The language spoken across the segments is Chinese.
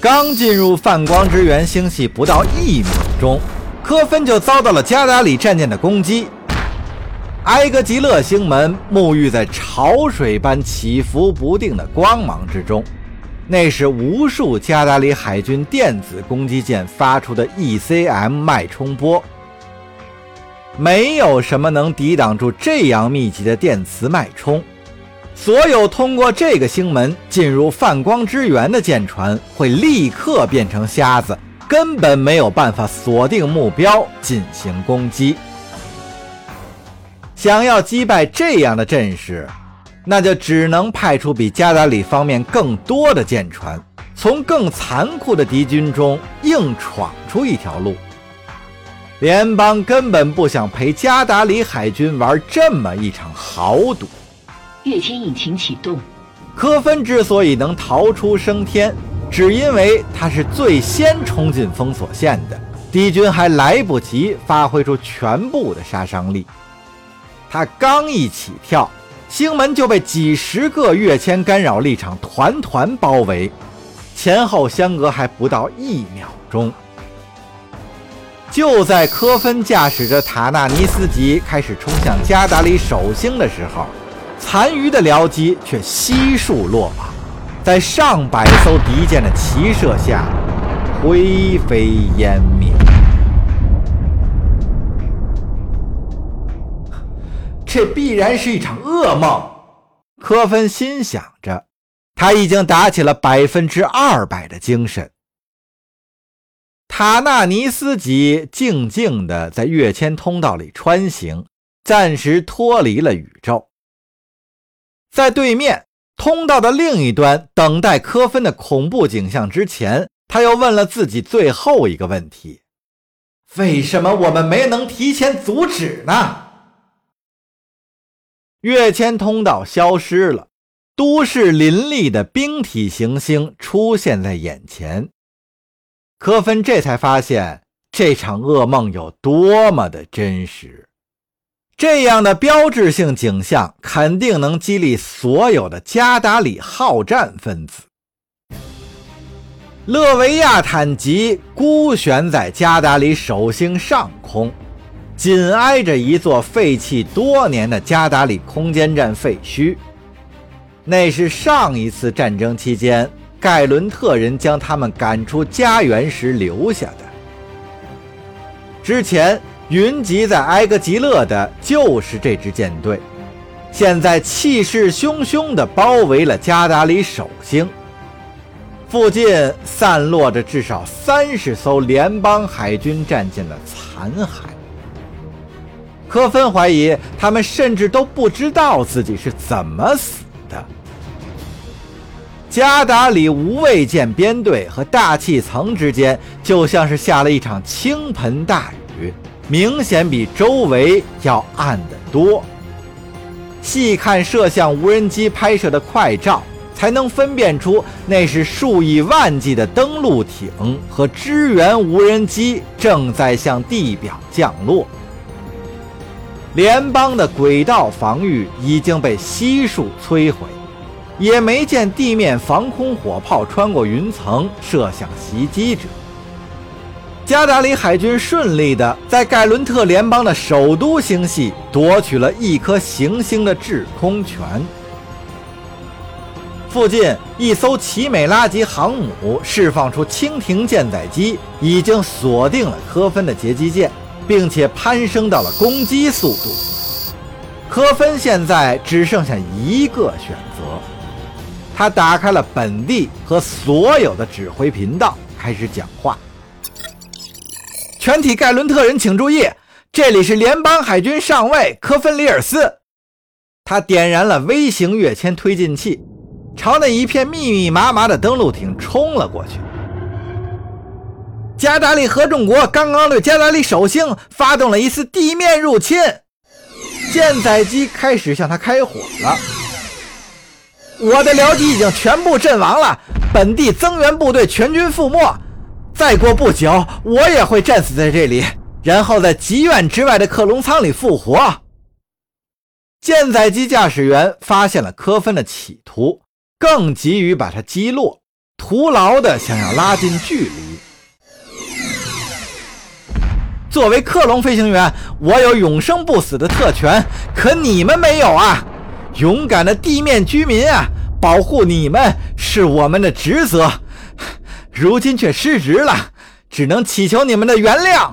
刚进入泛光之源星系不到一秒钟，科芬就遭到了加达里战舰的攻击。埃格吉勒星门沐浴在潮水般起伏不定的光芒之中，那是无数加达里海军电子攻击舰发出的 ECM 脉冲波。没有什么能抵挡住这样密集的电磁脉冲。所有通过这个星门进入泛光之源的舰船会立刻变成瞎子，根本没有办法锁定目标进行攻击。想要击败这样的阵势，那就只能派出比加达里方面更多的舰船，从更残酷的敌军中硬闯出一条路。联邦根本不想陪加达里海军玩这么一场豪赌。跃迁引擎启动。科芬之所以能逃出升天，只因为他是最先冲进封锁线的，敌军还来不及发挥出全部的杀伤力。他刚一起跳，星门就被几十个跃迁干扰力场团团包围，前后相隔还不到一秒钟。就在科芬驾驶着塔纳尼斯级开始冲向加达里守星的时候。残余的僚机却悉数落网，在上百艘敌舰的齐射下灰飞烟灭。这必然是一场噩梦，科芬心想着。他已经打起了百分之二百的精神。塔纳尼斯级静静地在跃迁通道里穿行，暂时脱离了宇宙。在对面通道的另一端等待科芬的恐怖景象之前，他又问了自己最后一个问题：为什么我们没能提前阻止呢？跃迁通道消失了，都市林立的冰体行星出现在眼前。科芬这才发现这场噩梦有多么的真实。这样的标志性景象肯定能激励所有的加达里好战分子。勒维亚坦级孤悬在加达里首星上空，紧挨着一座废弃多年的加达里空间站废墟，那是上一次战争期间盖伦特人将他们赶出家园时留下的。之前。云集在埃格吉勒的就是这支舰队，现在气势汹汹地包围了加达里首星，附近散落着至少三十艘联邦海军战舰的残骸。科芬怀疑，他们甚至都不知道自己是怎么死的。加达里无畏舰编队和大气层之间，就像是下了一场倾盆大雨。明显比周围要暗得多。细看摄像无人机拍摄的快照，才能分辨出那是数以万计的登陆艇和支援无人机正在向地表降落。联邦的轨道防御已经被悉数摧毁，也没见地面防空火炮穿过云层射向袭击者。加达里海军顺利地在盖伦特联邦的首都星系夺取了一颗行星的制空权。附近一艘奇美拉级航母释放出蜻蜓舰载机，已经锁定了科芬的截击舰，并且攀升到了攻击速度。科芬现在只剩下一个选择，他打开了本地和所有的指挥频道，开始讲话。全体盖伦特人请注意，这里是联邦海军上尉科芬里尔斯。他点燃了微型跃迁推进器，朝那一片密密麻麻的登陆艇冲了过去。加达利合众国刚刚对加达利首星发动了一次地面入侵，舰载机开始向他开火了。我的僚机已经全部阵亡了，本地增援部队全军覆没。再过不久，我也会战死在这里，然后在极远之外的克隆舱里复活。舰载机驾驶员发现了科芬的企图，更急于把他击落，徒劳的想要拉近距离。作为克隆飞行员，我有永生不死的特权，可你们没有啊！勇敢的地面居民啊，保护你们是我们的职责，如今却失职了，只能祈求你们的原谅。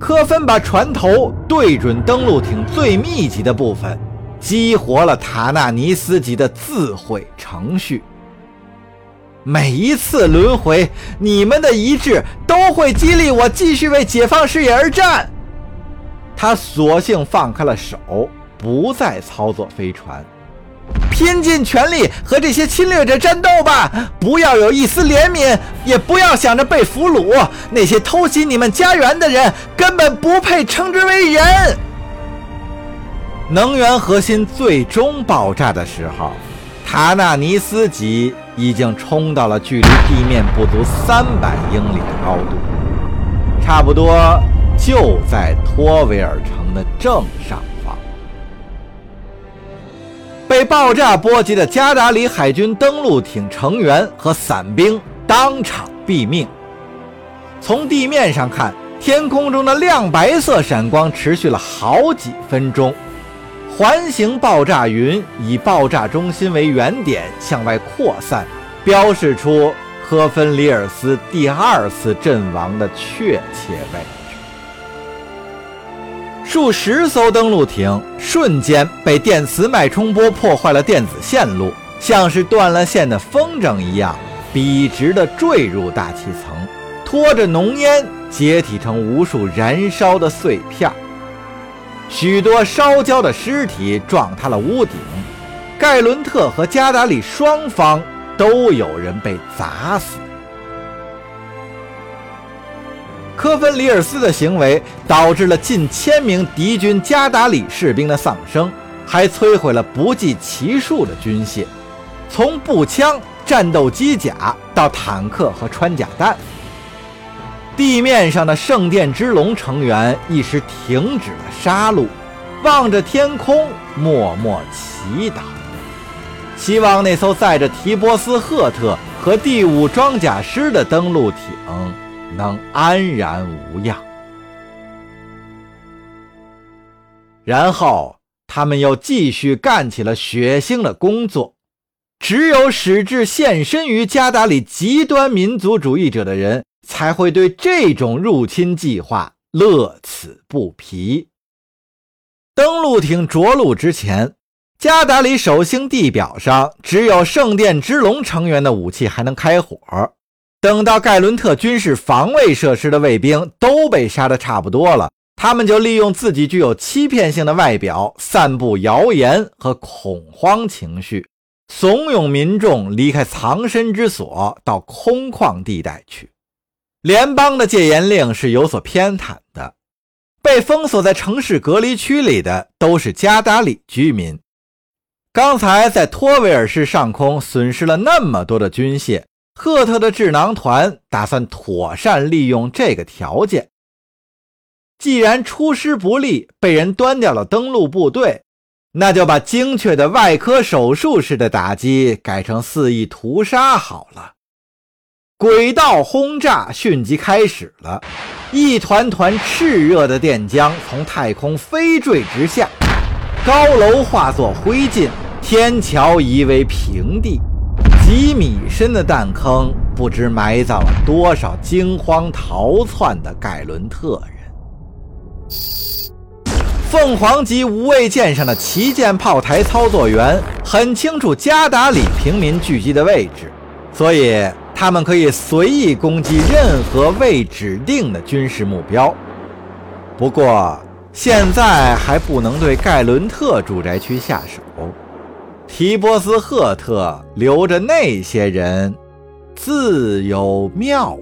科芬把船头对准登陆艇最密集的部分，激活了塔纳尼斯级的自毁程序。每一次轮回，你们的一致都会激励我继续为解放事业而战。他索性放开了手，不再操作飞船，拼尽全力和这些侵略者战斗吧！不要有一丝怜悯，也不要想着被俘虏。那些偷袭你们家园的人根本不配称之为人。能源核心最终爆炸的时候，塔纳尼斯级。已经冲到了距离地面不足三百英里的高度，差不多就在托维尔城的正上方。被爆炸波及的加达里海军登陆艇成员和伞兵当场毙命。从地面上看，天空中的亮白色闪光持续了好几分钟。环形爆炸云以爆炸中心为原点向外扩散，标示出科芬里尔斯第二次阵亡的确切位。数十艘登陆艇瞬间被电磁脉冲波破坏了电子线路，像是断了线的风筝一样，笔直地坠入大气层，拖着浓烟解体成无数燃烧的碎片。许多烧焦的尸体撞塌了屋顶，盖伦特和加达里双方都有人被砸死。科芬里尔斯的行为导致了近千名敌军加达里士兵的丧生，还摧毁了不计其数的军械，从步枪、战斗机甲到坦克和穿甲弹。地面上的圣殿之龙成员一时停止了杀戮，望着天空默默祈祷，希望那艘载着提波斯赫特和第五装甲师的登陆艇能安然无恙。然后他们又继续干起了血腥的工作。只有矢志献身于加达里极端民族主义者的人。才会对这种入侵计划乐此不疲。登陆艇着陆之前，加达里守星地表上只有圣殿之龙成员的武器还能开火。等到盖伦特军事防卫设施的卫兵都被杀得差不多了，他们就利用自己具有欺骗性的外表，散布谣言和恐慌情绪，怂恿民众离开藏身之所，到空旷地带去。联邦的戒严令是有所偏袒的，被封锁在城市隔离区里的都是加达里居民。刚才在托维尔市上空损失了那么多的军械，赫特的智囊团打算妥善利用这个条件。既然出师不利，被人端掉了登陆部队，那就把精确的外科手术式的打击改成肆意屠杀好了。轨道轰炸迅即开始了，一团团炽热的电浆从太空飞坠直下，高楼化作灰烬，天桥夷为平地，几米深的弹坑不知埋葬了多少惊慌逃窜的盖伦特人。凤凰级无畏舰上的旗舰炮台操作员很清楚加达里平民聚集的位置，所以。他们可以随意攻击任何未指定的军事目标，不过现在还不能对盖伦特住宅区下手。提波斯赫特留着那些人，自有妙。